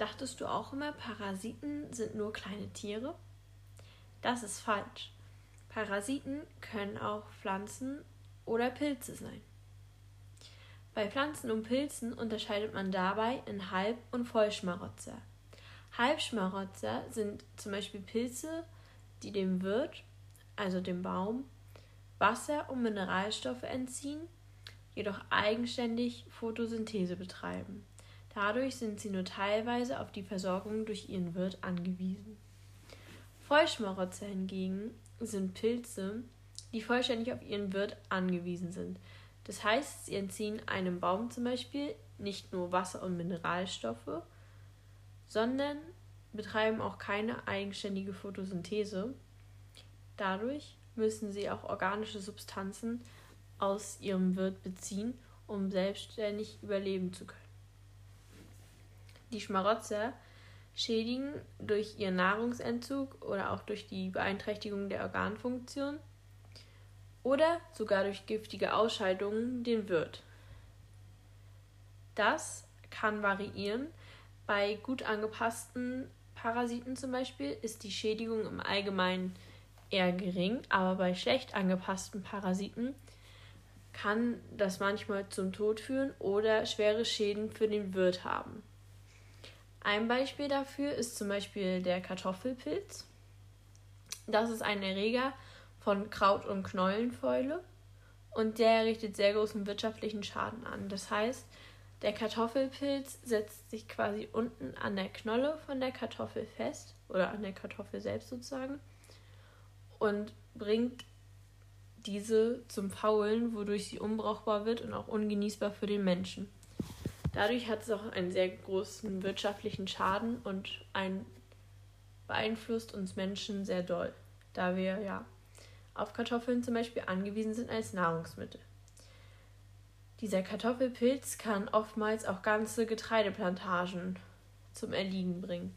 Dachtest du auch immer, Parasiten sind nur kleine Tiere? Das ist falsch. Parasiten können auch Pflanzen oder Pilze sein. Bei Pflanzen und Pilzen unterscheidet man dabei in Halb- und Vollschmarotzer. Halbschmarotzer sind zum Beispiel Pilze, die dem Wirt, also dem Baum, Wasser und Mineralstoffe entziehen, jedoch eigenständig Photosynthese betreiben. Dadurch sind sie nur teilweise auf die Versorgung durch ihren Wirt angewiesen. Vollschmarotzer hingegen sind Pilze, die vollständig auf ihren Wirt angewiesen sind. Das heißt, sie entziehen einem Baum zum Beispiel nicht nur Wasser und Mineralstoffe, sondern betreiben auch keine eigenständige Photosynthese. Dadurch müssen sie auch organische Substanzen aus ihrem Wirt beziehen, um selbstständig überleben zu können. Die Schmarotzer schädigen durch ihren Nahrungsentzug oder auch durch die Beeinträchtigung der Organfunktion oder sogar durch giftige Ausscheidungen den Wirt. Das kann variieren. Bei gut angepassten Parasiten zum Beispiel ist die Schädigung im Allgemeinen eher gering, aber bei schlecht angepassten Parasiten kann das manchmal zum Tod führen oder schwere Schäden für den Wirt haben. Ein Beispiel dafür ist zum Beispiel der Kartoffelpilz. Das ist ein Erreger von Kraut- und Knollenfäule und der richtet sehr großen wirtschaftlichen Schaden an. Das heißt, der Kartoffelpilz setzt sich quasi unten an der Knolle von der Kartoffel fest oder an der Kartoffel selbst sozusagen und bringt diese zum Faulen, wodurch sie unbrauchbar wird und auch ungenießbar für den Menschen. Dadurch hat es auch einen sehr großen wirtschaftlichen Schaden und ein beeinflusst uns Menschen sehr doll, da wir ja auf Kartoffeln zum Beispiel angewiesen sind als Nahrungsmittel. Dieser Kartoffelpilz kann oftmals auch ganze Getreideplantagen zum Erliegen bringen.